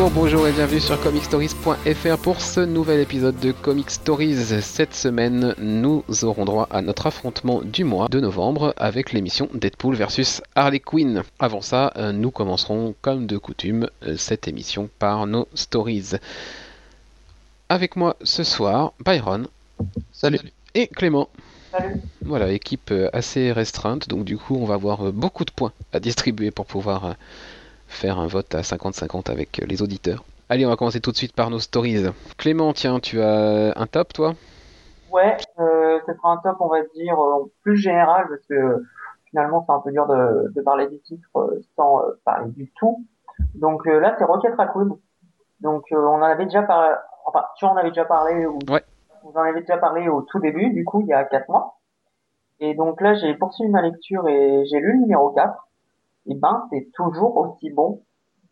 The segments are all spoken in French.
Bonjour, bonjour et bienvenue sur comicstories.fr pour ce nouvel épisode de Comic Stories. Cette semaine, nous aurons droit à notre affrontement du mois de novembre avec l'émission Deadpool versus Harley Quinn. Avant ça, euh, nous commencerons comme de coutume euh, cette émission par nos stories. Avec moi ce soir, Byron. Salut. Et Clément. Salut. Voilà, équipe euh, assez restreinte, donc du coup on va avoir beaucoup de points à distribuer pour pouvoir faire un vote à 50-50 avec les auditeurs. Allez, on va commencer tout de suite par nos stories. Clément, tiens, tu as un top, toi? Ouais, euh, ce sera un top, on va dire, euh, plus général, parce que finalement, c'est un peu dur de, de parler du titre euh, sans euh, parler du tout. Donc euh, là, c'est Rocket Raccoon. Donc on en avait déjà parlé, enfin, tu en avais déjà parlé, ou Ouais. vous en avez déjà parlé au tout début, du coup, il y a 4 mois. Et donc là, j'ai poursuivi ma lecture et j'ai lu le numéro 4. Et ben, c'est toujours aussi bon.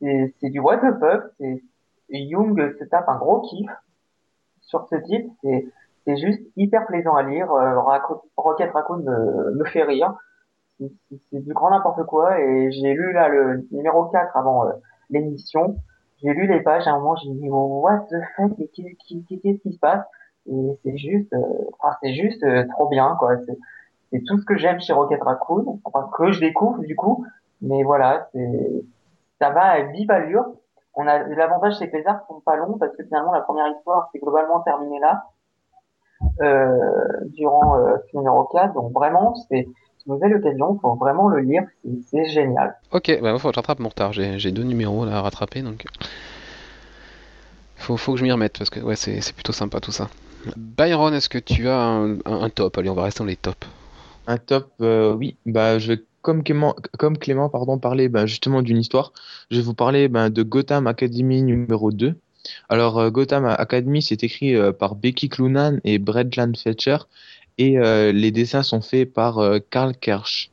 C'est du what the fuck, c'est Young se tape un gros kiff sur ce titre. C'est c'est juste hyper plaisant à lire. Euh, Rocket Raccoon me, me fait rire. C'est- du grand n'importe quoi. Et j'ai lu là le numéro 4 avant euh, l'émission. J'ai lu les pages. À un moment, j'ai dit oh, what the fuck, mais qu'est- qu'est- qu'est- qu'est-ce qui se passe? Et c'est juste, euh, enfin, c'est juste trop bien quoi. C'est c'est tout ce que j'aime chez Rocket Raccoon, enfin que je découvre du coup. Mais voilà, c'est ça va à vive allure. On a l'avantage c'est que les arcs sont pas longs parce que finalement la première histoire c'est globalement terminée là euh, durant euh, ce numéro 4. Donc vraiment c'est une nouvelle occasion, faut vraiment le lire, c'est- c'est génial. Ok, bah faut que je rattrape mon retard. J'ai j'ai deux numéros là à rattraper, donc faut, faut que je m'y remette parce que ouais, c'est c'est plutôt sympa tout ça. Byron, est-ce que tu as un, un- un top? Allez, on va rester dans les tops. Un top, euh, oui. Bah, je vais, comme Clément, parler bah, justement d'une histoire. Je vais vous parler bah, de Gotham Academy numéro 2. Alors, euh, Gotham Academy, c'est écrit euh, par Becky Cloonan et Bradland Fletcher. Et euh, les dessins sont faits par Karl Kersch.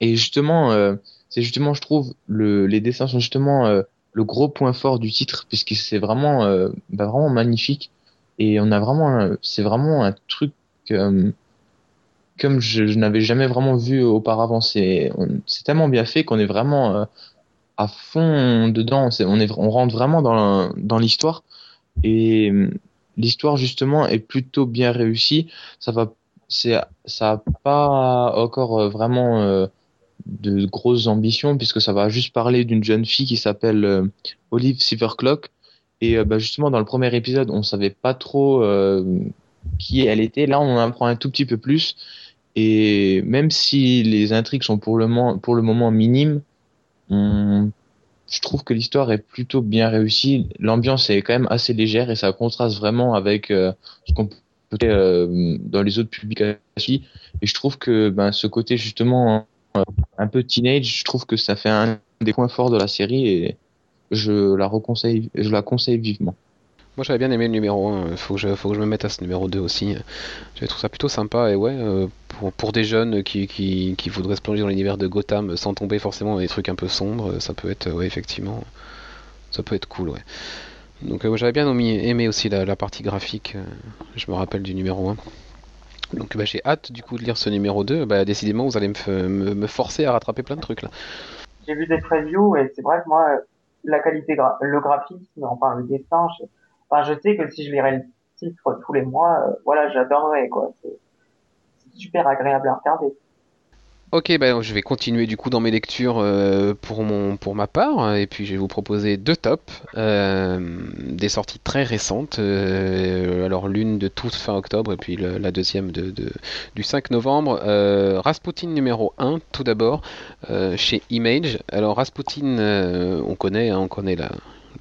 Et justement, c'est justement, je trouve, le, les dessins sont justement le gros point fort du titre, puisque c'est vraiment, bah, vraiment magnifique. Et on a vraiment, c'est vraiment un truc comme je, je n'avais jamais vraiment vu auparavant. C'est, c'est tellement bien fait qu'on est vraiment euh, à fond dedans. C'est, on est, on rentre vraiment dans, dans l'histoire. Et euh, l'histoire justement est plutôt bien réussie. Ça va, c'est, ça a pas encore euh, vraiment euh, de grosses ambitions puisque ça va juste parler d'une jeune fille qui s'appelle euh, Olive Silverclock. Et euh, bah, justement dans le premier épisode, on savait pas trop qui elle était. Là, on en apprend un tout petit peu plus. Et même si les intrigues sont pour le moment, pour le moment minimes, je trouve que l'histoire est plutôt bien réussie. L'ambiance est quand même assez légère et ça contraste vraiment avec euh, ce qu'on peut euh, dans les autres publications. Et je trouve que ben, ce côté justement euh, un peu teenage, je trouve que ça fait un des points forts de la série et je la je la conseille vivement. Moi j'avais bien aimé le numéro 1, faut que je, faut que je me mette à ce numéro 2 aussi. J'avais trouvé ça plutôt sympa et ouais, euh, pour, des jeunes qui, voudraient se plonger dans l'univers de Gotham sans tomber forcément dans des trucs un peu sombres, ça peut être, ouais, effectivement, ça peut être cool, ouais. Donc euh, j'avais bien aimé, aussi la, partie graphique, euh, je me rappelle du numéro 1. Donc bah, j'ai hâte du coup de lire ce numéro 2, bah décidément vous allez me, forcer à rattraper plein de trucs là. J'ai vu des previews et c'est vrai que moi la qualité, le graphisme, enfin le dessin, je, enfin je sais que si je lirais le titre tous les mois, euh, voilà, j'adorerais quoi. C'est super agréable à regarder. Ok, bah, je vais continuer du coup dans mes lectures euh, pour, mon, pour ma part, et puis je vais vous proposer deux tops, euh, des sorties très récentes, euh, alors l'une de toute fin octobre, et puis la deuxième de, de- du 5 novembre. Euh, Rasputin numéro 1, tout d'abord, euh, chez Image. Alors Rasputin, on connaît, hein, on connaît la,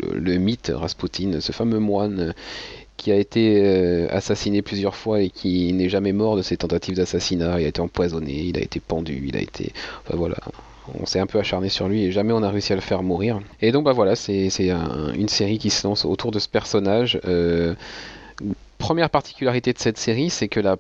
le, mythe Rasputin, ce fameux moine qui a été euh, assassiné plusieurs fois et qui n'est jamais mort de ses tentatives d'assassinat. Il a été empoisonné, il a été pendu, il a été... Enfin voilà, on s'est un peu acharné sur lui et jamais on a réussi à le faire mourir. Et donc bah voilà, c'est c'est un- une série qui se lance autour de ce personnage. Euh, première particularité de cette série, c'est que la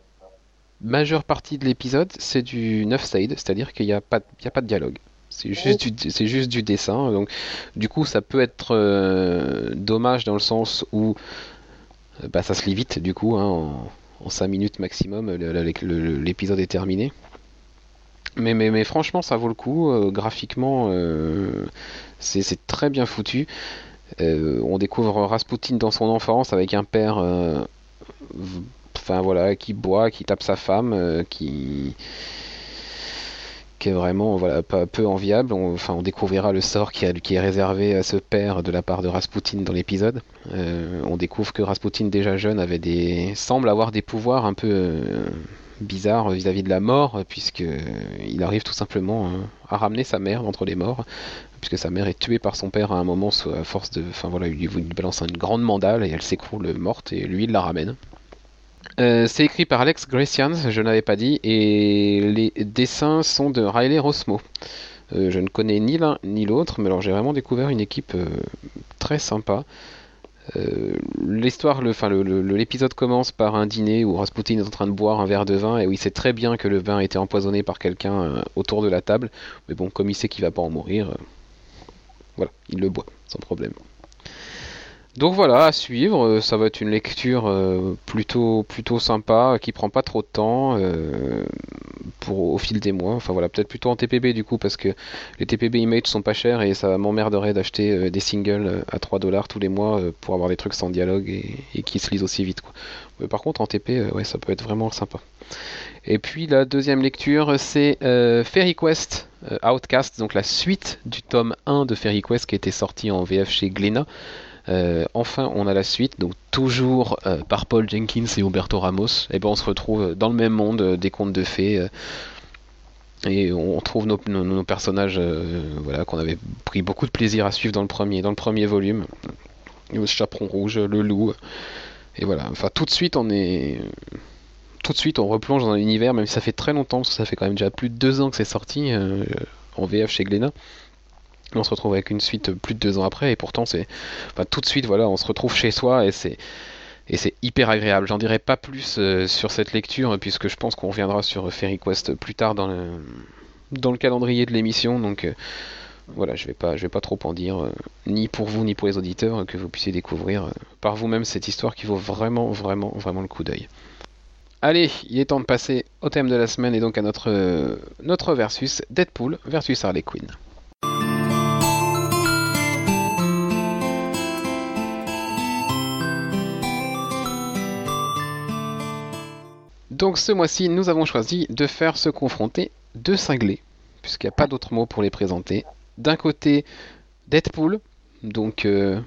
majeure partie de l'épisode, c'est du 9 side, c'est-à-dire qu'il n'y a pas de dialogue. C'est juste, du, juste du dessin. Donc, du coup, ça peut être euh, dommage dans le sens où euh, bah, ça se lit vite, du coup, hein, en, en 5 minutes maximum, l'épisode est terminé. Mais, mais, franchement, ça vaut le coup. euh, graphiquement, c'est très bien foutu. On découvre Rasputin dans son enfance avec un père, enfin voilà, qui boit, qui tape sa femme, qui vraiment voilà pas peu enviable. On, enfin, on découvrira le sort qui, est réservé à ce père de la part de Rasputin dans l'épisode. Euh, on découvre que Rasputin déjà jeune avait des semble avoir des pouvoirs un peu euh, bizarres vis-à-vis de la mort, puisque il arrive tout simplement euh, à ramener sa mère d'entre les morts, puisque sa mère est tuée par son père à un moment à force de, enfin voilà, il lui balance une grande mandale et elle s'écroule morte et lui il la ramène. Euh, c'est écrit par Alex Gracians, je n'avais pas dit, et les dessins sont de Riley Rosmo. Euh, je ne connais ni l'un ni l'autre, mais alors j'ai vraiment découvert une équipe euh, très sympa. L'histoire, enfin, le- le- l'épisode commence par un dîner où Rasputin est en train de boire un verre de vin et où il sait très bien que le vin a été empoisonné par quelqu'un autour de la table. Mais bon, comme il sait qu'il va pas en mourir, voilà, il le boit sans problème. Donc voilà, à suivre, euh, ça va être une lecture euh, plutôt plutôt sympa, qui prend pas trop de temps euh, au fil des mois. Enfin voilà, peut-être plutôt en TPB du coup parce que les TPB Image sont pas chers et ça m'emmerderait d'acheter des singles à 3 dollars tous les mois pour avoir des trucs sans dialogue et, qui se lisent aussi vite. Mais par contre en TP, ouais, ça peut être vraiment sympa. Et puis la deuxième lecture, c'est Fairy Quest Outcast, donc la suite du tome 1 de Fairy Quest qui était sorti en VF chez Glénat. Euh, enfin, on a la suite, donc toujours euh, par Paul Jenkins et Humberto Ramos. Et ben, on se retrouve dans le même monde euh, des contes de fées. et on trouve nos, personnages voilà, qu'on avait pris beaucoup de plaisir à suivre dans le premier, dans le premier volume. Le chaperon rouge, le loup. Et voilà, enfin tout de suite on est. Tout de suite on replonge dans l'univers, même si ça fait très longtemps, parce que ça fait quand même déjà plus de deux ans que c'est sorti en VF chez Glénat. On se retrouve avec une suite plus de deux ans après, et pourtant c'est. Enfin, tout de suite, voilà, on se retrouve chez soi et c'est. Et c'est hyper agréable. J'en dirai pas plus euh, sur cette lecture, puisque je pense qu'on reviendra sur Fairy Quest plus tard dans le, dans le calendrier de l'émission. Donc euh, voilà, je vais pas, je vais pas trop en dire, euh, ni pour vous, ni pour les auditeurs, euh, que vous puissiez découvrir euh, par vous-même cette histoire qui vaut vraiment, vraiment, vraiment le coup d'œil. Allez, il est temps de passer au thème de la semaine et donc à notre, euh, notre versus Deadpool versus Harley Quinn. Donc ce mois-ci, nous avons choisi de faire se confronter deux cinglés, puisqu'il n'y a pas d'autre mot pour les présenter. D'un côté, Deadpool, donc euh,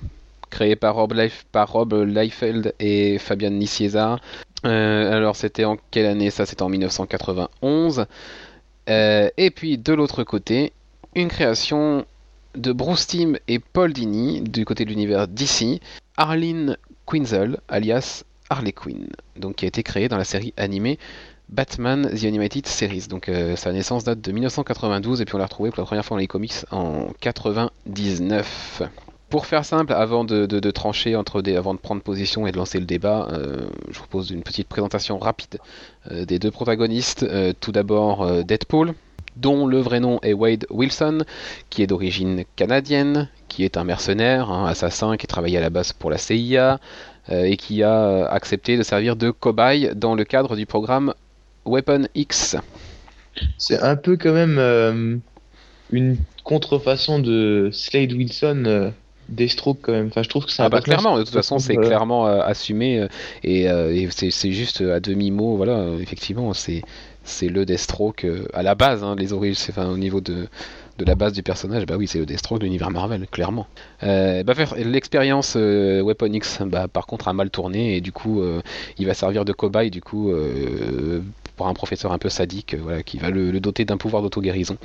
créé par Rob, Liefeld et Fabian Nicieza. Euh, alors c'était en quelle année? Ça C'était en 1991. Euh, et puis de l'autre côté, une création de Bruce Timm et Paul Dini du côté de l'univers DC, Arlene Quinzel, alias Harley Quinn, donc qui a été créée dans la série animée Batman The Animated Series. Donc euh, sa naissance date de 1992 et puis on l'a retrouvée pour la première fois dans les comics en 99. Pour faire simple, avant de, trancher, entre avant de prendre position et de lancer le débat, euh, je vous propose une petite présentation rapide euh, des deux protagonistes. Tout d'abord Deadpool, dont le vrai nom est Wade Wilson, qui est d'origine canadienne, qui est un mercenaire, un assassin qui travaillait à la base pour la CIA et qui a euh, accepté de servir de cobaye dans le cadre du programme Weapon X. C'est un peu quand même euh, une contrefaçon de Slade Wilson, euh, Deathstroke quand même. Enfin, je trouve que c'est Ah bah clairement, de toute façon c'est euh, clairement euh, assumé euh, et, euh, et c'est juste à demi-mot, voilà, euh, effectivement c'est c'est le Deathstroke euh, à la base, hein, les origines, enfin au niveau de, de la base du personnage, bah oui c'est le Deathstroke de l'univers Marvel, clairement. Euh, bah, l'expérience euh, Weapon X, bah, par contre a mal tourné et du coup euh, il va servir de cobaye du coup pour un professeur un peu sadique, voilà, qui va le, doter d'un pouvoir d'auto-guérison.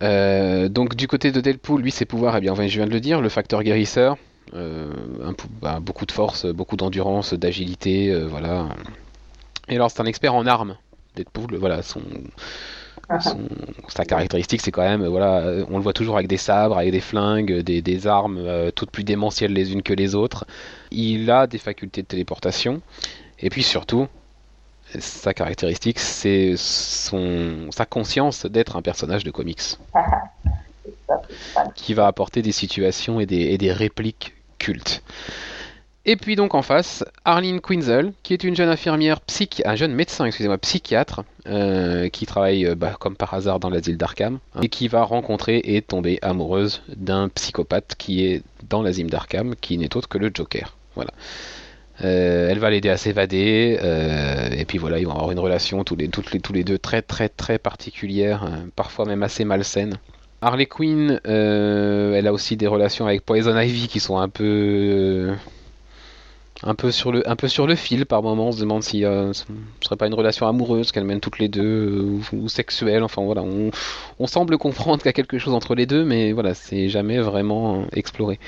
Donc du côté de Deadpool, lui ses pouvoirs, eh bien je viens de le dire, le facteur guérisseur, bah, beaucoup de force, beaucoup d'endurance, d'agilité, voilà. Et alors c'est un expert en armes, Deadpool, voilà, son, son- sa caractéristique c'est quand même, euh, voilà, euh, on le voit toujours avec des sabres, avec des flingues, des, des armes euh, toutes plus démentielles les unes que les autres. Il a des facultés de téléportation, et puis surtout, sa caractéristique c'est son, sa conscience d'être un personnage de comics. Pas- qui va apporter des situations et des, et des répliques cultes. Et puis donc en face, Arlene Quinzel, qui est une jeune infirmière psychi, un jeune médecin, excusez-moi, psychiatre, euh, qui travaille euh, bah, comme par hasard dans l'asile d'Arkham, hein, et qui va rencontrer et tomber amoureuse d'un psychopathe qui est dans l'asile d'Arkham, qui n'est autre que le Joker. Voilà. Euh, elle va l'aider à s'évader, et puis voilà, ils vont avoir une relation tous les, tous les deux très très très particulière, parfois même assez malsaine. Harley Quinn, elle a aussi des relations avec Poison Ivy qui sont un peu un peu sur le un peu sur le fil par moments. On se demande si euh, ce serait pas une relation amoureuse qu'elles mènent toutes les deux euh, ou, ou sexuelle. Enfin voilà, on, on semble comprendre qu'il y a quelque chose entre les deux, mais voilà, c'est jamais vraiment exploré.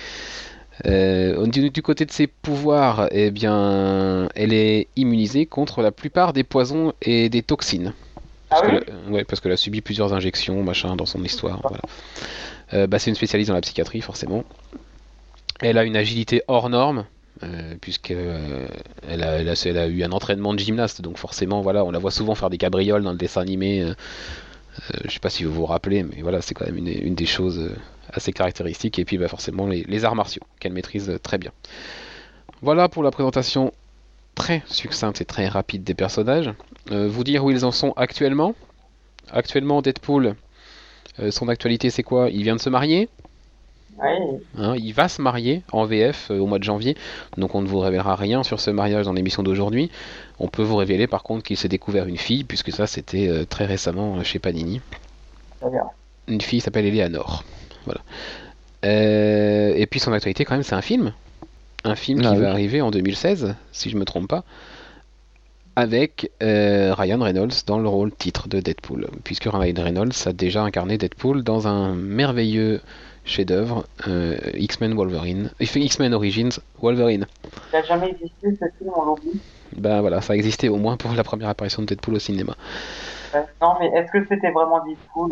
Euh, du, du côté de ses pouvoirs, eh bien, elle est immunisée contre la plupart des poisons et des toxines. Ah Parce oui que la- ouais, parce qu'elle a subi plusieurs injections, machin, dans son histoire. Voilà. Euh, bah, c'est une spécialiste dans la psychiatrie, forcément. Elle a une agilité hors norme, euh, puisque euh, elle, a, eu un entraînement de gymnaste, donc forcément, voilà, on la voit souvent faire des cabrioles dans le dessin animé. euh, euh, je sais pas si vous vous rappelez, mais voilà, c'est quand même une, des choses assez caractéristiques. Et puis, bah, forcément, les, arts martiaux, qu'elle maîtrise très bien. Voilà pour la présentation très succincte et très rapide des personnages. Vous dire où ils en sont actuellement. Actuellement, Deadpool, son actualité c'est quoi? Il vient de se marier. Oui. hein, il va se marier en VF euh, au mois de janvier. Donc on ne vous révélera rien sur ce mariage dans l'émission d'aujourd'hui. On peut vous révéler par contre qu'il s'est découvert une fille, puisque ça c'était euh, très récemment euh, chez Panini. Très bien. Une fille s'appelle Eleanor. Voilà. Euh, et puis son actualité quand même c'est un film. Un film Ah qui oui. va arriver en 2016, si je me trompe pas, avec euh, Ryan Reynolds dans le rôle titre de Deadpool, puisque Ryan Reynolds a déjà incarné Deadpool dans un merveilleux chef-d'œuvre euh, X-Men Wolverine, il fait X-Men Origins Wolverine. Il n'a jamais existé ce film, on l'oublie. Ben voilà, ça a existé au moins pour la première apparition de Deadpool au cinéma. Euh, non, mais est-ce que c'était vraiment Deadpool?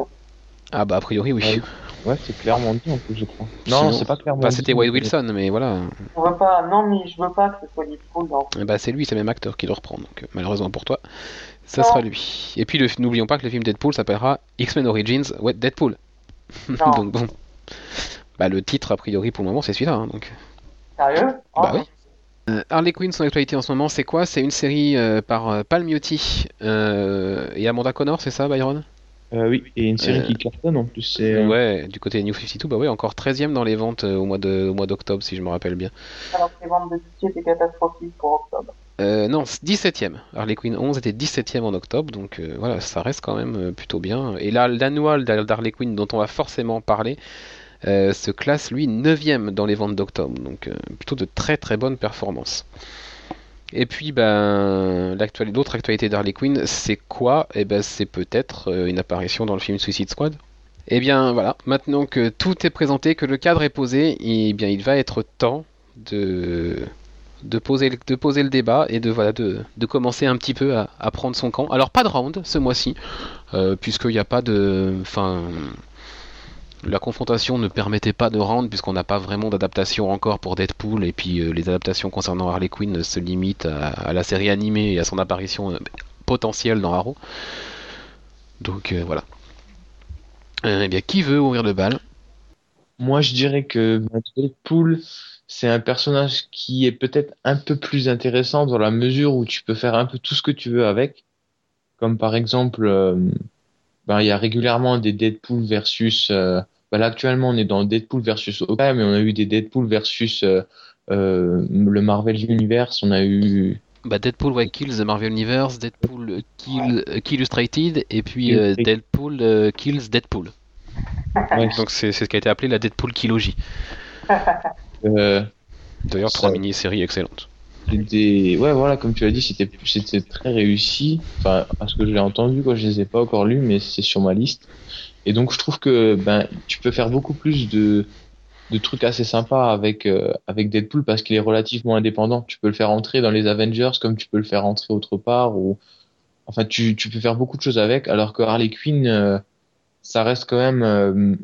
Ah bah a priori oui. Ouais. Ouais, c'est clairement dit en plus, je crois. Non, c'est pas clairement Bah dit. c'était Wade Wilson, mais voilà. On veut pas. Non, mais je veux pas que ce soit Deadpool. Eh Bah c'est lui, c'est le même acteur qui le reprend, donc euh, malheureusement pour toi, ça Non. sera lui. Et puis le- n'oublions pas que le film Deadpool s'appellera X-Men Origins, Deadpool. Non. donc bon. Bah le titre a priori pour le moment c'est celui-là, hein, donc. Sérieux? Oh, Bah oui. Euh, Harley Quinn, son actualité en ce moment, c'est quoi? C'est une série euh, par euh, Palmiotti euh, et Amanda Connor, c'est ça, Byron? Euh, oui, et une série Euh, qui cartonne en plus. C'est euh, Ouais, du côté New 52, bah ouais, encore 13ème dans les ventes au mois de au mois d'octobre, si je me rappelle bien. Alors que les ventes de pitié étaient catastrophiques pour octobre. Euh, non, 17ème. Harley Quinn 11 était 17ème en octobre, donc euh, voilà, ça reste quand même euh, plutôt bien. Et là, l'annual d'Har- d'Harley Quinn, dont on va forcément parler, euh, se classe lui 9ème dans les ventes d'octobre, donc euh, plutôt de très très bonnes performances. Et puis, ben, l'autre actualité d'Harley Quinn, c'est quoi? Eh ben, c'est peut-être euh, une apparition dans le film Suicide Squad. Eh bien, voilà, maintenant que tout est présenté, que le cadre est posé, eh bien, il va être temps de de poser, le- de poser le débat et de, voilà, de, de commencer un petit peu à, à prendre son camp. Alors pas de round ce mois-ci, euh, puisqu'il n'y a pas de... Enfin, la confrontation ne permettait pas de round, puisqu'on n'a pas vraiment d'adaptation encore pour Deadpool, et puis euh, les adaptations concernant Harley Quinn se limitent à, la série animée et à son apparition euh, potentielle dans Arrow. Donc euh, voilà. Eh bien, qui veut ouvrir le bal? Moi, je dirais que bah, Deadpool, c'est un personnage qui est peut-être un peu plus intéressant dans la mesure où tu peux faire un peu tout ce que tu veux avec. Comme par exemple, ben, il y a régulièrement des Deadpool versus. euh, ben là, actuellement, on est dans Deadpool versus Hawkeye, mais on a eu des Deadpool versus euh, euh, le Marvel Universe. On a eu. Bah, Deadpool ouais, kills the Marvel Universe, Deadpool kill, euh, Kill Illustrated, et puis euh. Deadpool euh, kills Deadpool. Ouais, Donc c'est ce qui a été appelé la Deadpool euh, D'ailleurs, trois mini-séries excellentes. Des... Ouais, voilà, comme tu l'as dit, c'était c'était très réussi. Enfin, à ce que je l'ai entendu, quoi, je les ai pas encore lus, mais c'est sur ma liste. Et donc, je trouve que ben, tu peux faire beaucoup plus de, de trucs assez sympas avec, euh, avec Deadpool parce qu'il est relativement indépendant. Tu peux le faire entrer dans les Avengers comme tu peux le faire entrer autre part. Ou... Enfin, tu, tu peux faire beaucoup de choses avec, alors que Harley Quinn, euh, ça reste quand même euh,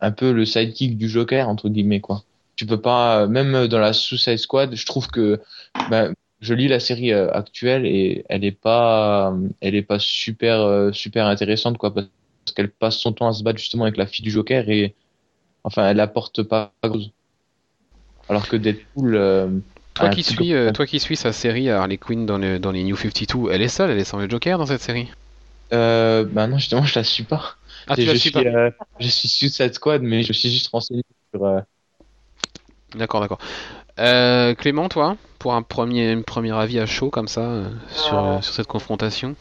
un peu le sidekick du Joker, entre guillemets, quoi. Tu peux pas, même dans la Suicide Squad, je trouve que ben, je lis la série euh, actuelle et elle est pas, elle est pas super, euh, super intéressante, quoi, parce qu'elle passe son temps à se battre justement avec la fille du Joker et, enfin, elle apporte pas grand-chose. Alors que Deadpool, euh, Toi qui, suis, euh, toi qui suis sa série Harley Quinn dans, le- dans les New 52, elle est seule, elle est sans le Joker dans cette série? Euh, ben non, justement, je la suis pas. Ah, tu je la suis, suis pas euh, je suis Suicide Squad, mais je suis juste renseigné sur, euh, D'accord, d'accord. Euh, Clément, toi, pour un premier, premier avis à chaud comme ça euh, sur, Euh, sur cette confrontation?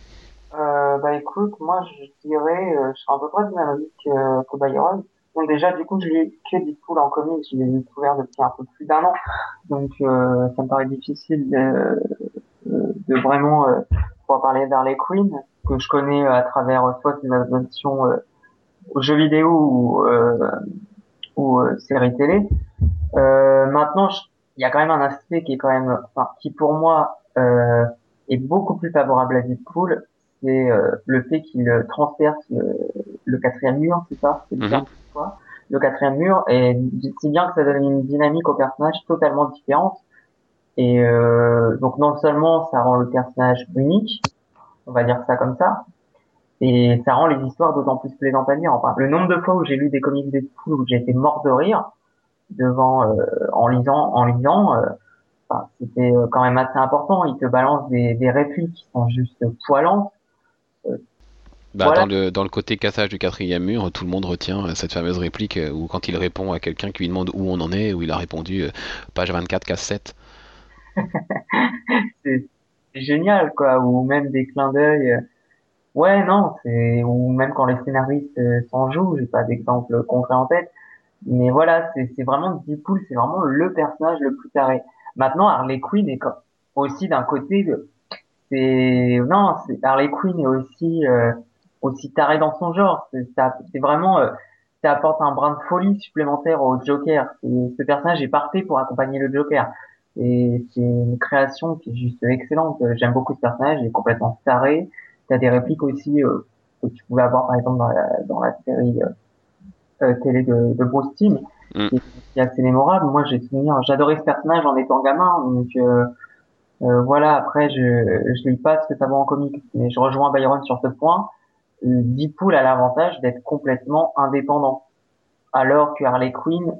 Euh, bah écoute, moi je dirais, euh, je serais à peu près du même avis que, que Byron. Donc déjà, du coup, je lis que Deadpool en comics, je l'ai découvert depuis un peu plus d'un an. Donc euh, ça me paraît difficile de, de vraiment euh, pouvoir parler d'Harley Quinn, que je connais à travers euh, soit ses adaptations euh, aux jeux vidéo ou, euh, ou euh, séries télé. Euh, maintenant, il y a quand même un aspect qui est quand même, enfin, qui pour moi euh, est beaucoup plus favorable à Deadpool, c'est euh, le fait qu'il transperce le, le quatrième mur, c'est ça, c'est Mhm. terme, quoi le quatrième mur, et si bien que ça donne une dynamique au personnage totalement différente. Et euh, donc non seulement ça rend le personnage unique, on va dire ça comme ça, et ça rend les histoires d'autant plus plaisantes à lire. Enfin, le nombre de fois où j'ai lu des comics Deadpool où j'ai été mort de rire devant euh, en lisant en lisant euh, enfin, c'était euh, quand même assez important. Il te balance des, des répliques qui sont juste poilantes Bah, Voilà. dans le, dans le côté cassage du quatrième mur, tout le monde retient cette fameuse réplique où quand il répond à quelqu'un qui lui demande où on en est, où il a répondu page 24, case 7. c'est génial quoi. Ou même des clins d'œil ouais non c'est ou même quand les scénaristes s'en jouent. J'ai pas d'exemple concret en tête mais voilà c'est vraiment Deadpool c'est vraiment le personnage le plus carré maintenant Harley Quinn est co- aussi d'un côté euh, c'est non Harley Quinn est aussi euh, aussi taré dans son genre c'est vraiment euh, ça apporte un brin de folie supplémentaire au Joker Et ce personnage est parfait pour accompagner le Joker et c'est une création qui est juste excellente. J'aime beaucoup ce personnage, il est complètement taré. T'as des répliques aussi euh, que tu pouvais avoir par exemple dans la, dans la série euh, télé de, de Bruce Timm, Mm. qui, qui est assez mémorable. Moi, j'ai souvenir, j'adorais ce personnage en étant gamin, donc euh, euh, voilà. Après, je je lis pas ce que ça vaut en comics, mais je rejoins Byron sur ce point. Euh, Deadpool a l'avantage d'être complètement indépendant, alors que Harley Quinn,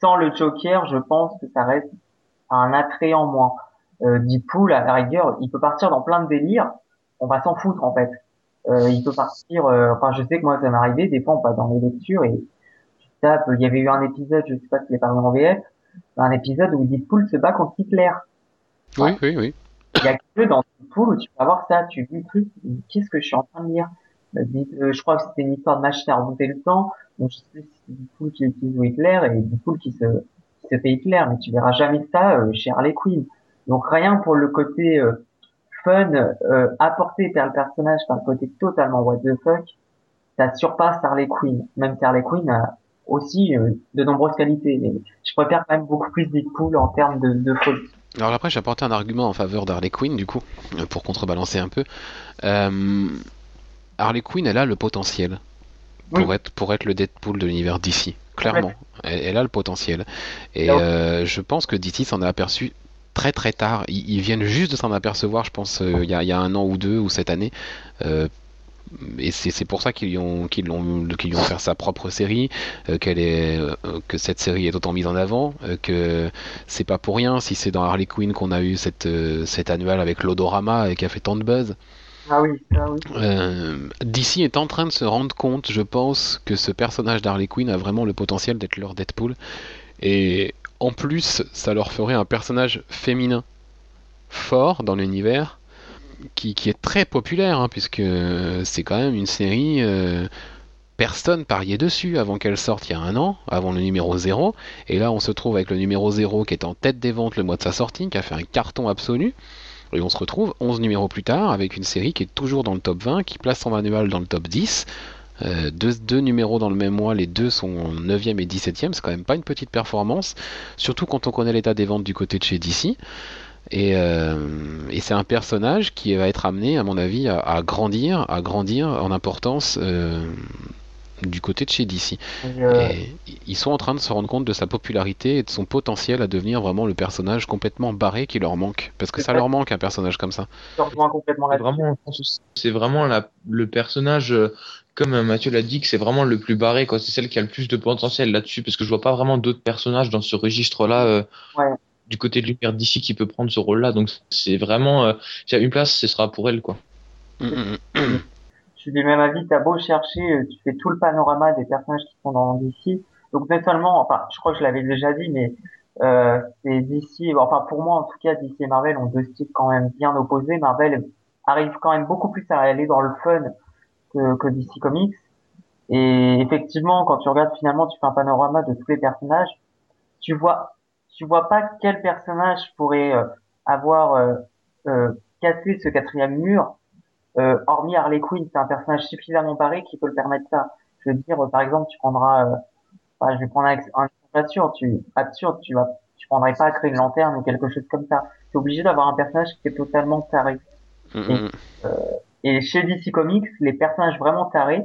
sans le Joker, je pense que ça reste un attrait en moins. Euh, Deadpool, à la rigueur, il peut partir dans plein de délires. On va s'en foutre en fait. Euh, il peut partir. euh, enfin, je sais que moi, ça m'est arrivé. Des fois, on passe dans les lectures et tu tapes. Il y avait eu un épisode, je sais pas si est parlé en VF, un épisode où Deadpool se bat contre Hitler. Oui, oui, oui. Il y a que dans Deadpool où tu peux avoir ça. Tu lis le truc. Qu'est-ce que je suis en train de lire? Euh, Dead- euh, Je crois que c'était une histoire de machine à remonter le temps. Donc, je sais plus si c'est Deadpool qui utilise Hitler et Deadpool qui se, qui se fait Hitler. Mais tu verras jamais ça euh, chez Harley Quinn. Donc, rien pour le côté euh, fun euh, apporté par le personnage, par le côté totalement what the fuck, ça surpasse Harley Quinn. Même si Harley Quinn a aussi euh, de nombreuses qualités. Mais je préfère quand même beaucoup plus Deadpool en termes de, de folie. Alors après, j'ai apporté un argument en faveur d'Harley Quinn, du coup, euh, pour contrebalancer un peu. Euh, Harley Quinn, elle a le potentiel pour, Oui. être, pour être le Deadpool de l'univers DC. Clairement, elle, elle a le potentiel. Et euh, je pense que DC s'en a aperçu très très tard. Ils, ils viennent juste de s'en apercevoir, je pense, euh, il y, a, il y a un an ou deux, ou cette année. Euh, et c'est pour ça qu'ils ont qu'ils ont fait sa propre série, euh, qu'elle est euh, que cette série est autant mise en avant, euh, que c'est pas pour rien si c'est dans Harley Quinn qu'on a eu cette euh, cet annual avec l'Odorama et qui a fait tant de buzz. Ah oui, ah oui. DC est en train de se rendre compte, je pense, que ce personnage d'Harley Quinn a vraiment le potentiel d'être leur Deadpool. Et en plus, ça leur ferait un personnage féminin fort dans l'univers, qui, est très populaire, hein, puisque c'est quand même une série. euh, personne pariait dessus avant qu'elle sorte il y a un an, avant le numéro 0. Et là, on se trouve avec le numéro 0 qui est en tête des ventes le mois de sa sortie, qui a fait un carton absolu. Et on se retrouve 11 numéros plus tard avec une série qui est toujours dans le top 20, qui place son manual dans le top 10. Euh, deux, deux numéros dans le même mois, les deux sont 9e et 17e, c'est quand même pas une petite performance, surtout quand on connaît l'état des ventes du côté de chez DC. Et, euh, et c'est un personnage qui va être amené, à mon avis, à, à grandir, à grandir en importance euh, du côté de chez DC. Et ils sont en train de se rendre compte de sa popularité et de son potentiel à devenir vraiment le personnage complètement barré qui leur manque. Parce que ça leur manque un personnage comme ça. vraiment, c'est vraiment la, le personnage, euh, comme euh, Mathieu l'a dit, que c'est vraiment le plus barré, quoi. C'est celle qui a le plus de potentiel là-dessus, parce que je vois pas vraiment d'autres personnages dans ce registre-là, euh, Ouais. du côté de l'univers d'ici qui peut prendre ce rôle-là. Donc c'est vraiment, euh, s'il y a une place, ce sera pour elle, quoi. Mm, mm, mm. Je suis du même avis, t'as beau chercher, euh, tu fais tout le panorama des personnages qui sont dans DC, Donc non seulement, enfin, je crois que je l'avais déjà dit, mais euh, c'est DC, enfin pour moi en tout cas, DC et Marvel ont deux styles quand même bien opposés. Marvel arrive quand même beaucoup plus à aller dans le fun que, que DC Comics. Et effectivement, quand tu regardes finalement, tu fais un panorama de tous les personnages, tu vois, tu vois pas quel personnage pourrait euh, avoir euh, euh, cassé ce quatrième mur. Euh, hormis Harley Quinn, c'est un personnage suffisamment barré qui peut le permettre ça. Je veux dire, par exemple, tu prendras, enfin, je vais prendre un, un absurde, tu absurde, tu vas, tu prendrais pas à créer une lanterne ou quelque chose comme ça. Tu es obligé d'avoir un personnage qui est totalement taré. Mm, Et, euh, et chez DC Comics, les personnages vraiment tarés,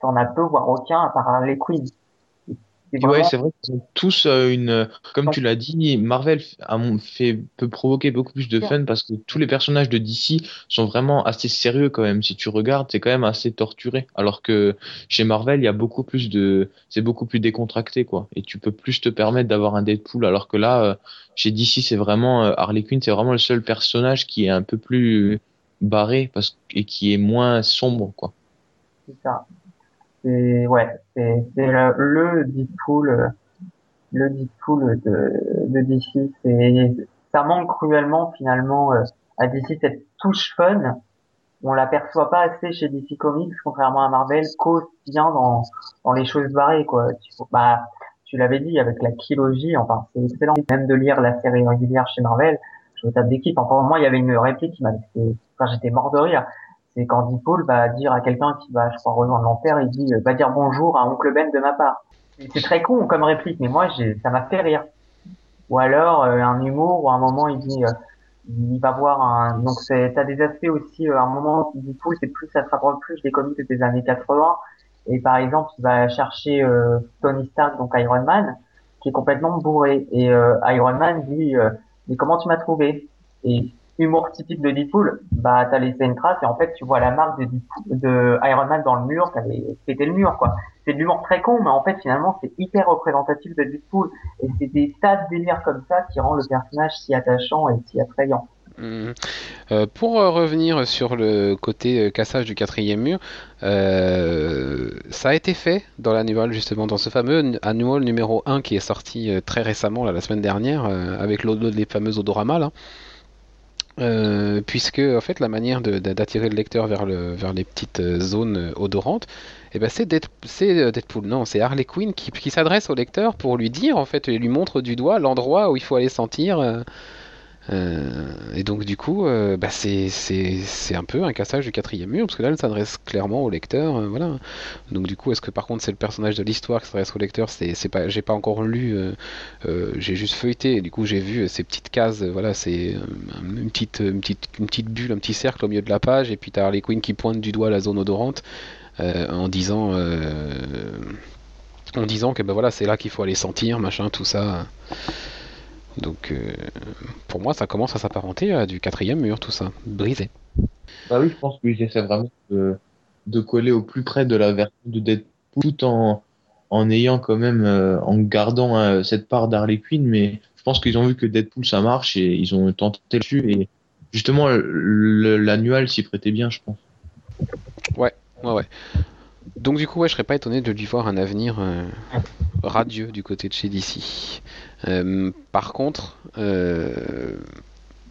t'en as peu voire aucun à part Harley Quinn. C'est Ouais, vraiment- c'est vrai qu'ils ont tous euh, une, comme tu l'as dit, Marvel a fait peut provoquer beaucoup plus de fun parce que tous les personnages de DC sont vraiment assez sérieux quand même. Si tu regardes, c'est quand même assez torturé. Alors que chez Marvel, il y a beaucoup plus de, c'est beaucoup plus décontracté quoi. Et tu peux plus te permettre d'avoir un Deadpool. Alors que là, euh, chez DC, c'est vraiment euh, Harley Quinn, c'est vraiment le seul personnage qui est un peu plus barré parce et qui est moins sombre quoi. c'est ça. C'est ouais, c'est le, le Deadpool, le Deadpool de, de DC. C'est ça manque cruellement finalement euh, à DC cette touche fun. On l'aperçoit pas assez chez DC Comics, contrairement à Marvel, qu'aussi bien dans dans les choses barrées quoi. Tu, bah tu l'avais dit avec la trilogie, enfin c'est excellent même de lire la série régulière chez Marvel. Me tape d'équipe. Enfin moi il y avait une réplique qui m'a, enfin j'étais mort de rire c'est quand Deadpool va dire à quelqu'un qui va, je crois, rejoindre l'enfer, il dit, euh, va dire bonjour à Oncle Ben de ma part. C'est très con comme réplique, mais moi, ça m'a fait rire. Ou alors, euh, un humour, ou à un moment, il dit, euh, il va voir un, donc c'est, t'as des aspects aussi, euh, à un moment, Deadpool, c'est plus, ça se rapproche plus des comics des années 80. Et par exemple, il va chercher, euh, Tony Stark, donc Iron Man, qui est complètement bourré. Et, euh, Iron Man dit, euh, mais comment tu m'as trouvé? Et humour typique de Deadpool, bah t'as laissé une trace et en fait tu vois la marque de, Iron Man dans le mur, t'avais le mur quoi. C'est de l'humour très con, mais en fait finalement c'est hyper représentatif de Deadpool et c'est des tas de délires comme ça qui rend le personnage si attachant et si attrayant. Mhm. Euh, pour euh, revenir sur le côté euh, cassage du quatrième mur, ça a été fait dans l'annual justement, dans ce fameux annual numéro 1 qui est sorti très récemment, là, la semaine dernière, avec les fameux odoramas puisque en fait la manière d'attirer le lecteur vers, le, vers les petites zones odorantes, eh ben c'est Dead- c'est, Deadpool, non, c'est Harley Quinn qui, qui s'adresse au lecteur pour lui dire en fait, et lui montre du doigt l'endroit où il faut aller sentir. Et donc du coup, euh, bah, c'est un peu un cassage du quatrième mur parce que là, elle s'adresse clairement au lecteur, euh, voilà. Donc du coup, est-ce que par contre c'est le personnage de l'histoire qui s'adresse au lecteur? C'est pas, j'ai pas encore lu, euh, euh, j'ai juste feuilleté. Et du coup, j'ai vu euh, ces petites cases, euh, voilà, c'est euh, une petite une petite une petite bulle, un petit cercle au milieu de la page, et puis t'as Harley Quinn qui pointe du doigt la zone odorante euh, en disant euh, en disant que ben voilà, c'est là qu'il faut aller sentir, machin, tout ça. Donc, euh, pour moi, ça commence à s'apparenter à du quatrième mur, tout ça, brisé. Bah oui, je pense qu'ils essaient vraiment de, de coller au plus près de la version de Deadpool tout en, en ayant quand même, euh, en gardant euh, cette part d'Harley Quinn, mais je pense qu'ils ont vu que Deadpool ça marche et ils ont tenté dessus et justement l'annual s'y prêtait bien, je pense. Ouais, ouais. Donc, du coup, ouais, je serais pas étonné de lui voir un avenir euh, radieux du côté de chez DC. Euh, par contre, euh,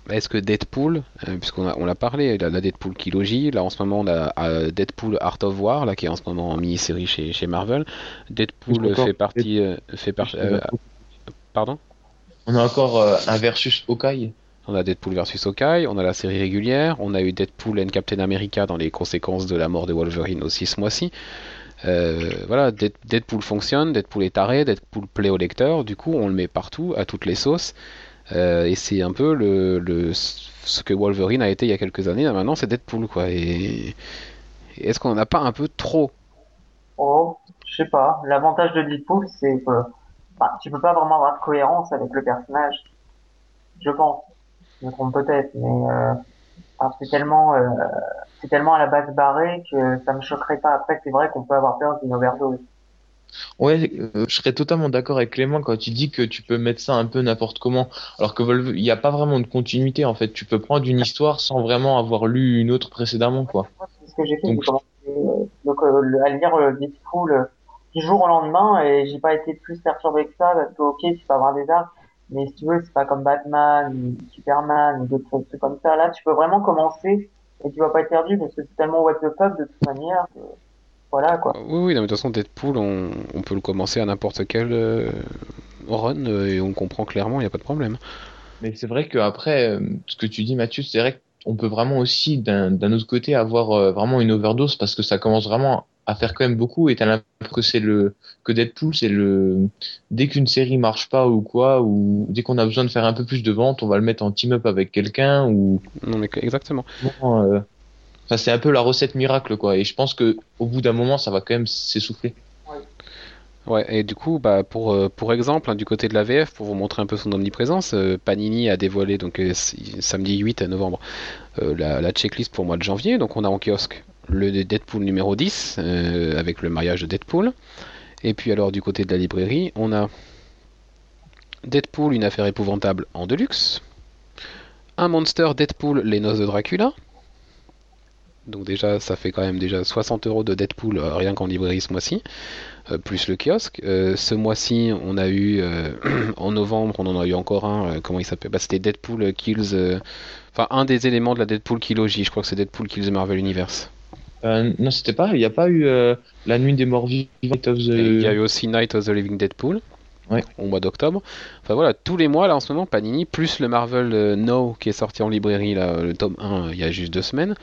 est-ce que Deadpool, puisqu'on a, on l'a parlé, la, la Deadpool Kilogy, là en ce moment on a Deadpool Art of War, là qui est en ce moment en mini-série chez, chez Marvel. Deadpool fait partie, fait par- pardon? On a encore un versus Hawkeye. On a Deadpool versus Hawkeye, on a la série régulière, on a eu Deadpool and Captain America dans les conséquences de la mort de Wolverine aussi ce mois-ci. Euh, voilà, Dead- Deadpool fonctionne, Deadpool est taré, Deadpool plaît au lecteur, du coup on le met partout, à toutes les sauces. Euh, et c'est un peu le, ce que Wolverine a été il y a quelques années, maintenant c'est Deadpool quoi. Est-ce qu'on en a pas un peu trop? Oh, je sais pas. L'avantage de Deadpool, c'est que bah, tu peux pas vraiment avoir de cohérence avec le personnage. Je pense. Je me trompe peut-être, mais euh, tellement, euh, c'est tellement à la base barré que ça me choquerait pas. Après, c'est vrai qu'on peut avoir peur d'une overdose. Ouais, euh, je serais totalement d'accord avec Clément quand tu dis que tu peux mettre ça un peu n'importe comment, alors que il n'y a pas vraiment de continuité en fait. Tu peux prendre une histoire sans vraiment avoir lu une autre précédemment, quoi. C'est ce que j'ai fait. Donc- J'ai commencé euh, donc, euh, le- à lire euh, Deadpool euh, du jour au lendemain et j'ai pas été plus perturbé que ça parce que ok tu peux avoir des arts mais si tu veux c'est pas comme Batman ou Superman ou d'autres trucs comme ça là tu peux vraiment commencer et tu vas pas être perdu parce que c'est tellement what the fuck de toute manière que voilà quoi Oui, oui, non, mais de toute façon, Deadpool, on, on peut le commencer à n'importe quel euh, run euh, et on comprend clairement, il n'y a pas de problème. Mais c'est vrai qu'après, euh, ce que tu dis, Mathieu, c'est vrai qu'on peut vraiment aussi, d'un d'un autre côté, avoir euh, vraiment une overdose parce que ça commence vraiment à faire quand même beaucoup et t'as l'impression que c'est le, que Deadpool, c'est le, dès qu'une série marche pas ou quoi, ou dès qu'on a besoin de faire un peu plus de vente, on va le mettre en team-up avec quelqu'un ou, Non, mais exactement. Bon, euh, Enfin, c'est un peu la recette miracle, quoi. Et je pense que au bout d'un moment, ça va quand même s'essouffler. Ouais, et du coup, bah, pour, euh, pour exemple, hein, du côté de la VF, pour vous montrer un peu son omniprésence, euh, Panini a dévoilé donc euh, samedi 8 novembre la, la checklist pour le mois de janvier. Donc on a en kiosque le Deadpool numéro 10 euh, avec le mariage de Deadpool. Et puis alors du côté de la librairie, on a Deadpool, une affaire épouvantable en deluxe. Un monster Deadpool, les noces de Dracula. Donc déjà, ça fait quand même déjà 60 euros de Deadpool euh, rien qu'en librairie ce mois-ci, euh, plus le kiosque. Ce mois-ci, on a eu en novembre, on en a eu encore un. comment il s'appelle bah, C'était Deadpool Kills. Enfin, un des éléments de la Deadpool Kilogy. Je crois que c'est Deadpool Kills Marvel Universe. Euh, non, c'était pas. Il n'y a pas eu euh, la nuit des morts vivants the. Il y a eu aussi Night of the Living Deadpool. Ouais. Au mois d'octobre. Enfin voilà, tous les mois là en ce moment, Panini, plus le Marvel euh, Now qui est sorti en librairie, là, le tome 1 euh, il y a juste deux semaines.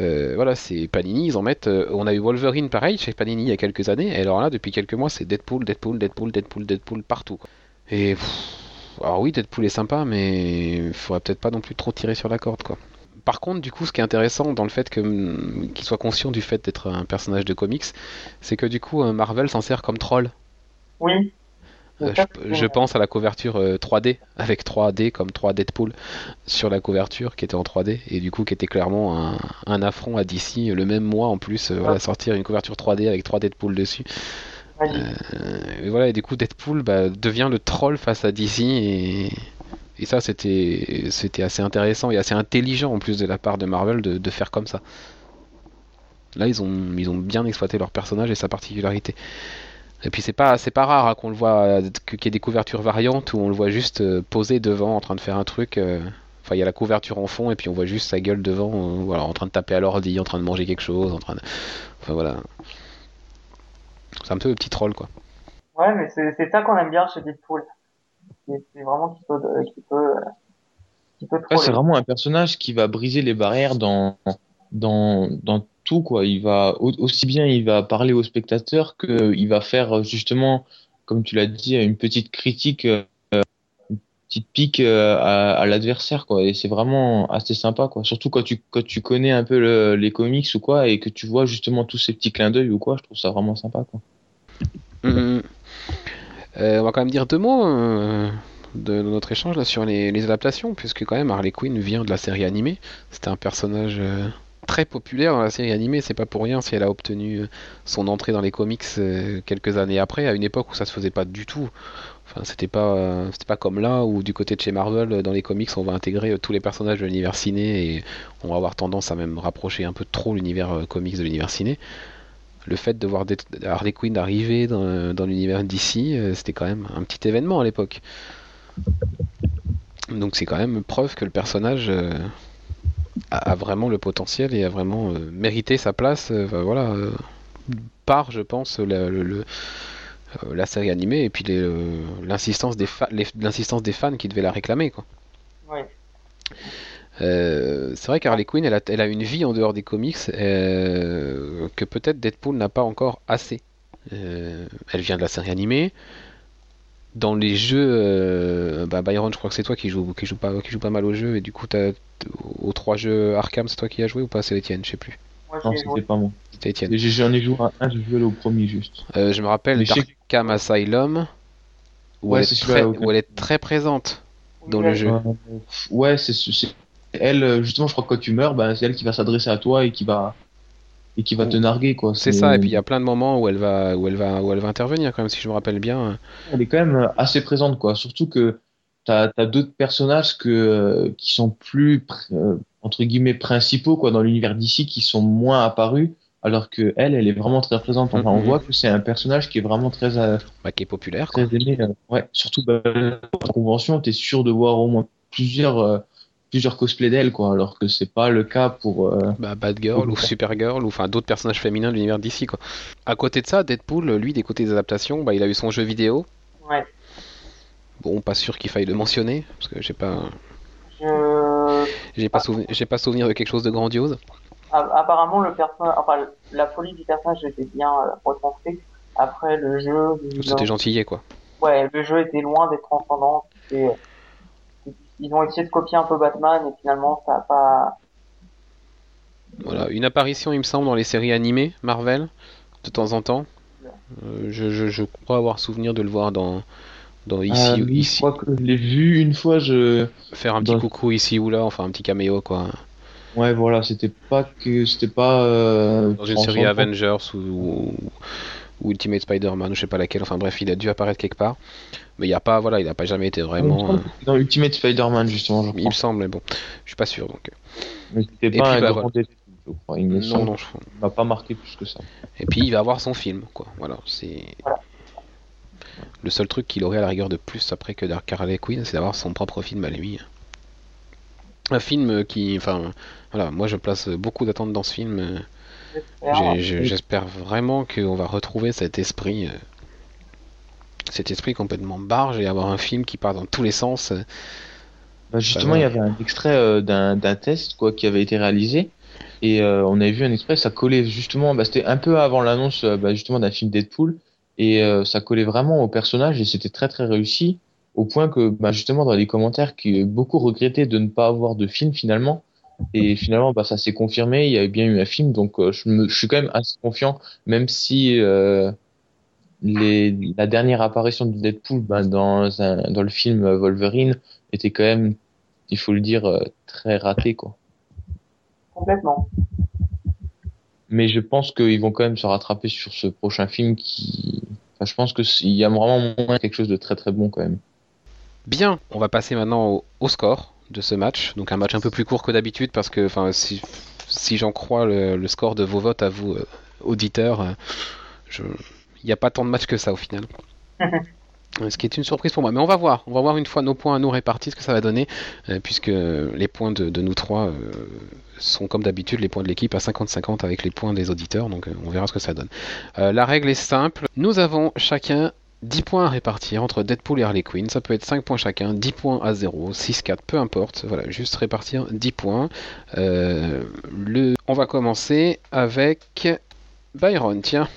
Euh, voilà, c'est Panini, ils en mettent. euh, on a eu Wolverine pareil chez Panini il y a quelques années, et alors là, depuis quelques mois, c'est Deadpool, Deadpool, Deadpool, Deadpool, Deadpool partout. quoi. Et pff, alors oui, Deadpool est sympa, mais il faudrait peut-être pas non plus trop tirer sur la corde, quoi. Par contre, du coup, ce qui est intéressant dans le fait que hum, qu'il soit conscient du fait d'être un personnage de comics, c'est que du coup, euh, Marvel s'en sert comme troll. oui Euh, je, je pense à la couverture euh, 3D, avec 3D comme 3 Deadpool sur la couverture qui était en 3D, et du coup qui était clairement un, un affront à DC, le même mois en plus, euh, voilà, sortir une couverture 3D avec 3 Deadpool dessus. Euh, et voilà, et du coup Deadpool bah, devient le troll face à DC, et, et ça c'était assez intéressant et assez intelligent en plus de la part de Marvel de, faire comme ça. Là ils ont, bien exploité leur personnage et sa particularité. Et puis c'est pas rare hein, qu'on le voit euh, qu'il y ait des couvertures variantes où on le voit juste euh, posé devant en train de faire un truc. euh, Enfin, il y a la couverture en fond et puis on voit juste sa gueule devant, en train de taper à l'ordi, en train de manger quelque chose, en train de. Enfin voilà. C'est un peu le petit troll quoi. Ouais, mais c'est ça qu'on aime bien chez Deadpool. C'est c'est vraiment qu'il peut, euh, qu'il peut, euh, qu'il peut Ouais, c'est troller. vraiment un personnage qui va briser les barrières dans, dans, dans tout, quoi. Il va, au- aussi bien il va parler aux spectateurs que il va faire euh, justement, comme tu l'as dit, une petite critique, euh, une petite pique euh, à, à l'adversaire, quoi. Et c'est vraiment assez sympa, quoi. Surtout quand tu, quand tu connais un peu le- les comics ou quoi et que tu vois justement tous ces petits clins d'œil ou quoi, je trouve ça vraiment sympa, quoi. Mhm. Euh, on va quand même dire deux mots euh, de, notre échange là sur les, adaptations, puisque quand même Harley Quinn vient de la série animée. C'était un personnage euh, très populaire dans la série animée, c'est pas pour rien si elle a obtenu son entrée dans les comics quelques années après, à une époque où ça se faisait pas du tout. Enfin, c'était pas, c'était pas comme là où du côté de chez Marvel, dans les comics, on va intégrer tous les personnages de l'univers ciné et on va avoir tendance à même rapprocher un peu trop l'univers comics de l'univers ciné le fait de voir Harley Quinn arriver dans, l'univers d'ici, c'était quand même un petit événement à l'époque. Donc c'est quand même preuve que le personnage euh, a, vraiment le potentiel et a vraiment euh, mérité sa place. euh, voilà, euh, par, je pense, le- euh, la série animée et puis euh, l'insistance des, fans qui devaient la réclamer. Quoi. Euh, c'est vrai qu'Harley Quinn, elle a, elle a une vie en dehors des comics euh, que peut-être Deadpool n'a pas encore assez. Euh, elle vient de la série animée. Dans les jeux, euh, bah Byron, je crois que c'est toi qui joue, qui joue pas, qui joue pas mal aux jeux et du coup, t'as, aux trois jeux Arkham, c'est toi qui as joué ou pas? C'est Etienne, je sais plus. Non, c'était pas moi. C'était j'ai- J'en ai joué à un, j'ai joué au premier juste. Euh, je me rappelle d'Arkham Asylum où, Ouais, elle est c'est très, où elle est très présente dans Oui, le jeu. Euh, ouais, c'est c'est- elle, euh, justement, je crois que quand tu meurs, ben, c'est elle qui va s'adresser à toi et qui va, et qui va te narguer, quoi. C'est ça, et puis il y a plein de moments où elle va, où elle va, où elle va intervenir quand même, si je me rappelle bien. Elle est quand même assez présente, quoi. Surtout que t'as, t'as d'autres personnages que, euh, qui sont plus, euh, entre guillemets, principaux, quoi, dans l'univers d'ici, qui sont moins apparus, alors que elle, elle est vraiment très présente. Enfin, on Mhm. voit que c'est un personnage qui est vraiment très, euh, Bah, qui est populaire, quoi. très aimé. euh, ouais, surtout bah, en convention, t'es sûr de voir au moins plusieurs, euh, plusieurs cosplays d'elle, quoi, alors que c'est pas le cas pour. euh, Bah, Batgirl ou. Supergirl ou enfin d'autres personnages féminins de l'univers d'ici quoi. À côté de ça, Deadpool, lui, des côtés des adaptations, bah, il a eu son jeu vidéo. Ouais. Bon, pas sûr qu'il faille le mentionner parce que j'ai pas, Je... j'ai pas souvenir, j'ai pas souvenir de quelque chose de grandiose. Apparemment, le personnage, enfin, la folie du personnage était bien euh, retranscrite. Après, le jeu, C'était gentillet quoi. ouais, le jeu était loin d'être transcendant. Et, ils ont essayé de copier un peu Batman et finalement, ça a pas. Voilà, une apparition, il me semble, dans les séries animées Marvel de temps en temps. Euh, je, je, je crois avoir souvenir de le voir dans, dans ici, ah, oui, je ici, crois que je l'ai vu une fois. Je, faire un petit dans- coucou ici ou là, enfin un petit caméo quoi. ouais, voilà, c'était pas que, c'était pas. euh, Dans une série. Avengers ou, ou, ou Ultimate Spider-Man, ou je sais pas laquelle, enfin bref, il a dû apparaître quelque part. Mais il y a pas, voilà, il a pas jamais été vraiment. euh, Dans Ultimate Spider-Man, justement, je il me semble, mais bon, je suis pas sûr donc. euh, Mais c'était pas puis, un bah, grand voilà. Il Non, non, je- Il m'a pas marqué plus que ça. Et puis il va avoir son film, quoi. Voilà, c'est. Voilà. Le seul truc qu'il aurait à la rigueur de plus après que Dark Harley Quinn, c'est d'avoir son propre film à lui. Un film qui, enfin, voilà, moi je place beaucoup d'attentes dans ce film. J'espère. Vraiment qu'on va retrouver cet esprit, euh, cet esprit complètement barge et avoir un film qui part dans tous les sens. Bah, justement, il y avait un extrait euh, d'un test quoi qui avait été réalisé et euh, on avait vu un extrait, ça collait justement, bah, c'était un peu avant l'annonce bah, justement d'un film Deadpool et euh, ça collait vraiment au personnage et c'était très très réussi au point que bah, justement dans les commentaires qui beaucoup regrettaient de ne pas avoir de film finalement et finalement bah, ça s'est confirmé, il y avait bien eu un film donc euh, je, me, je suis quand même assez confiant même si euh, les, la dernière apparition de Deadpool bah, dans, un, dans le film Wolverine était quand même, il faut le dire, euh, très raté, quoi. Complètement. Mais je pense qu'ils vont quand même se rattraper sur ce prochain film qui, enfin, je pense que s- il y a vraiment quelque chose de très très bon quand même. Bien, on va passer maintenant au, au score de ce match. Donc un match un peu plus court que d'habitude parce que, enfin, si, si j'en crois le, le score de vos votes à vous, euh, auditeurs, euh, il n'y a pas tant de matchs que ça au final. Ce qui est une surprise pour moi. Mais on va voir. On va voir une fois nos points à nous répartis ce que ça va donner. euh, puisque les points de, de nous trois euh, sont comme d'habitude les points de l'équipe à 50-50 avec les points des auditeurs. Donc euh, on verra ce que ça donne. Euh, la règle est simple. Nous avons chacun 10 points à répartir entre Deadpool et Harley Quinn. Ça peut être 5 points chacun, 10 points à 0, 6, 4, peu importe. Voilà, juste répartir 10 points. Euh, le... On va commencer avec Byron. Tiens,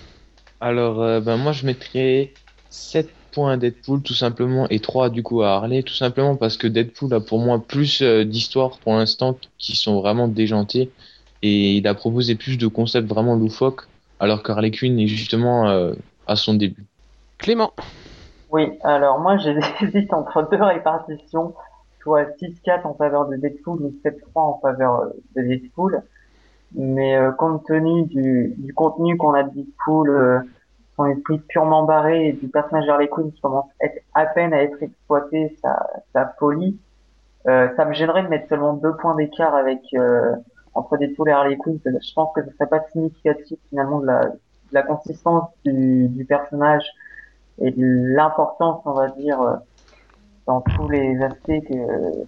Alors, euh, ben moi je mettrais 7 points à Deadpool tout simplement et 3 du coup à Harley tout simplement parce que Deadpool a pour moi plus euh, d'histoires pour l'instant qui sont vraiment déjantées et il a proposé plus de concepts vraiment loufoques alors qu'Harley Quinn est justement euh, à son début. Clément. Oui, alors moi j'hésite entre deux répartitions, soit 6-4 en faveur de Deadpool ou 7-3 en faveur euh, de Deadpool. Mais euh, compte tenu du, du contenu qu'on a de Deadpool, euh, son esprit purement barré et du personnage Harley Quinn qui commence à, peine à être exploité, sa, sa folie, euh, ça me gênerait de mettre seulement deux points d'écart avec euh, entre Deadpool et Harley Quinn. Je pense que ce serait pas significatif finalement de la, de la consistance du, du personnage et de l'importance, on va dire, euh, dans tous les aspects que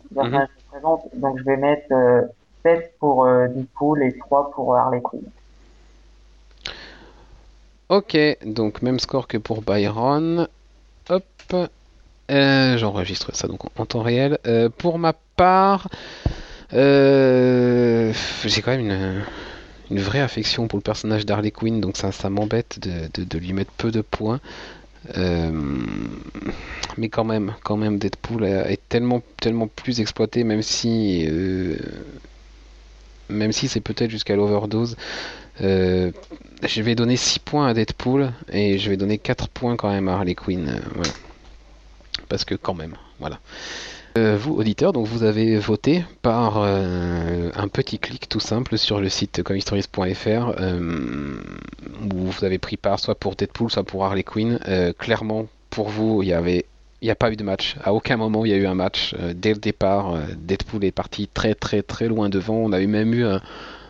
ce personnage représente. Donc je vais mettre euh, 7 pour euh, Deadpool et 3 pour Harley Quinn. Ok, donc même score que pour Byron. Hop. Euh, J'enregistre ça donc en, temps réel. Euh, pour ma part, euh, j'ai quand même une, une vraie affection pour le personnage d'Harley Quinn, donc ça, ça m'embête de, de- de lui mettre peu de points. Euh, mais quand même, quand même, Deadpool est tellement, tellement plus exploité, même si, euh, même si c'est peut-être jusqu'à l'overdose. Euh, je vais donner 6 points à Deadpool et je vais donner 4 points quand même à Harley Quinn. Parce que quand même, voilà. Euh, vous, auditeurs, donc vous avez voté par euh, un petit clic tout simple sur le site comicstories.fr euh, où vous avez pris part soit pour Deadpool, soit pour Harley Quinn. Clairement, pour vous, il avait n'y a pas eu de match. À aucun moment il y a eu un match. Dès le départ, Deadpool est parti très très très loin devant. On a eu même eu un,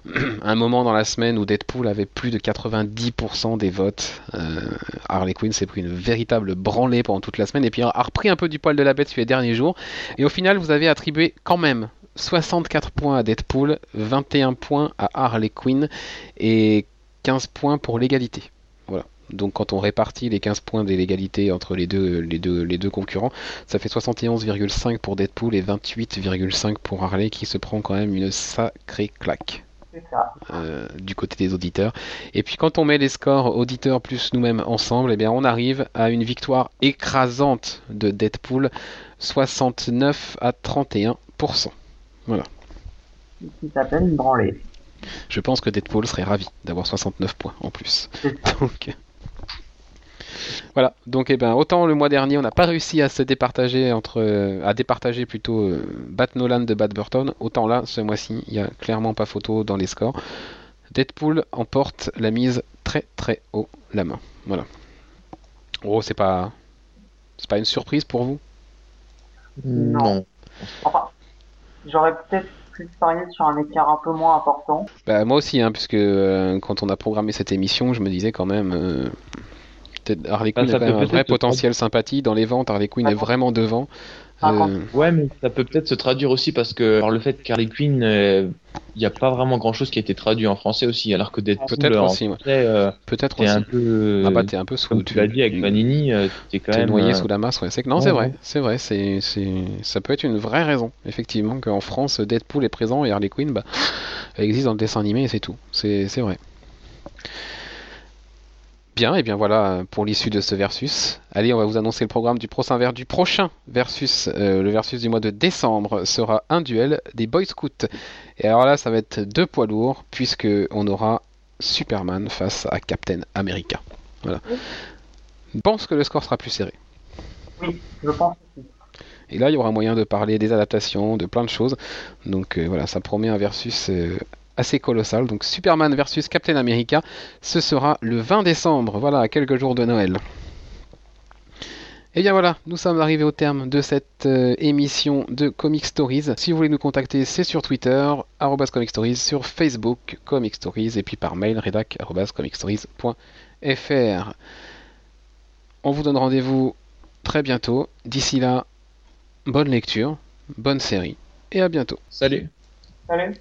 un moment dans la semaine où Deadpool avait plus de 90% des votes. Euh, Harley Quinn s'est pris une véritable branlée pendant toute la semaine et puis a repris un peu du poil de la bête sur les derniers jours. Et au final, vous avez attribué quand même 64 points à Deadpool, 21 points à Harley Quinn et 15 points pour l'égalité. Voilà. Donc quand on répartit les 15 points d'égalité entre les deux, les, deux, les deux concurrents, ça fait 71,5 pour Deadpool et 28,5 pour Harley qui se prend quand même une sacrée claque. Euh, du côté des auditeurs. Et puis quand on met les scores auditeurs plus nous-mêmes ensemble, eh bien on arrive à une victoire écrasante de Deadpool, 69 à 31%. Voilà. Qui s'appelle une branlée. Je pense que Deadpool serait ravi d'avoir 69 points en plus. Donc, voilà. Donc, eh ben, autant le mois dernier, on n'a pas réussi à se départager entre, à départager plutôt euh, Bat Nolan de Bat Burton, autant là, ce mois-ci, il n'y a clairement pas photo dans les scores. Deadpool emporte la mise très très haut la main. Voilà. Oh, c'est pas, c'est pas une surprise pour vous? Non. Enfin, j'aurais peut-être pu parier sur un écart un peu moins important. Bah, moi aussi, hein, puisque euh, quand on a programmé cette émission, je me disais quand même. euh, peut-être Harley Quinn a quand même un vrai potentiel sympathie. Dans les ventes, Harley Quinn Ah est vraiment devant. Ah. Euh, Ouais, mais ça peut peut-être se traduire aussi parce que alors, le fait qu'Harley Quinn, euh, il n'y a pas vraiment grand-chose qui a été traduit en français aussi, alors que Deadpool, Peut-être en aussi, ouais. euh, Peut-être t'es aussi. un peu, Ah bah t'es un peu sous. comme tu l'as dit avec Panini, euh, t'es quand même noyé euh, sous la masse, ouais. C'est que non, ouais, c'est vrai, ouais. c'est vrai, c'est, c'est, ça peut être une vraie raison, effectivement, qu'en France, Deadpool est présent et Harley Quinn, bah, elle existe dans le dessin animé et c'est tout. C'est, c'est vrai. Bien, et bien voilà pour l'issue de ce versus. Allez, on va vous annoncer le programme du prochain, du prochain versus. Euh, le versus du mois de décembre sera un duel des Boy Scouts. Et alors là, ça va être deux poids lourds, puisque on aura Superman face à Captain America. Voilà. Je pense que le score sera plus serré. Oui, je pense aussi. Et là, il y aura moyen de parler des adaptations, de plein de choses. Donc euh, voilà, ça promet un versus euh, assez colossal. Donc Superman versus Captain America, ce sera le 20 décembre, voilà, à quelques jours de Noël. Et bien voilà, nous sommes arrivés au terme de cette euh, émission de Comic Stories. Si vous voulez nous contacter, c'est sur Twitter, Comic Stories, sur Facebook, Comic Stories, et puis par mail, rédac, arobase comicstories.fr. On vous donne rendez-vous très bientôt. D'ici là, bonne lecture, bonne série, et à bientôt. Salut. Salut.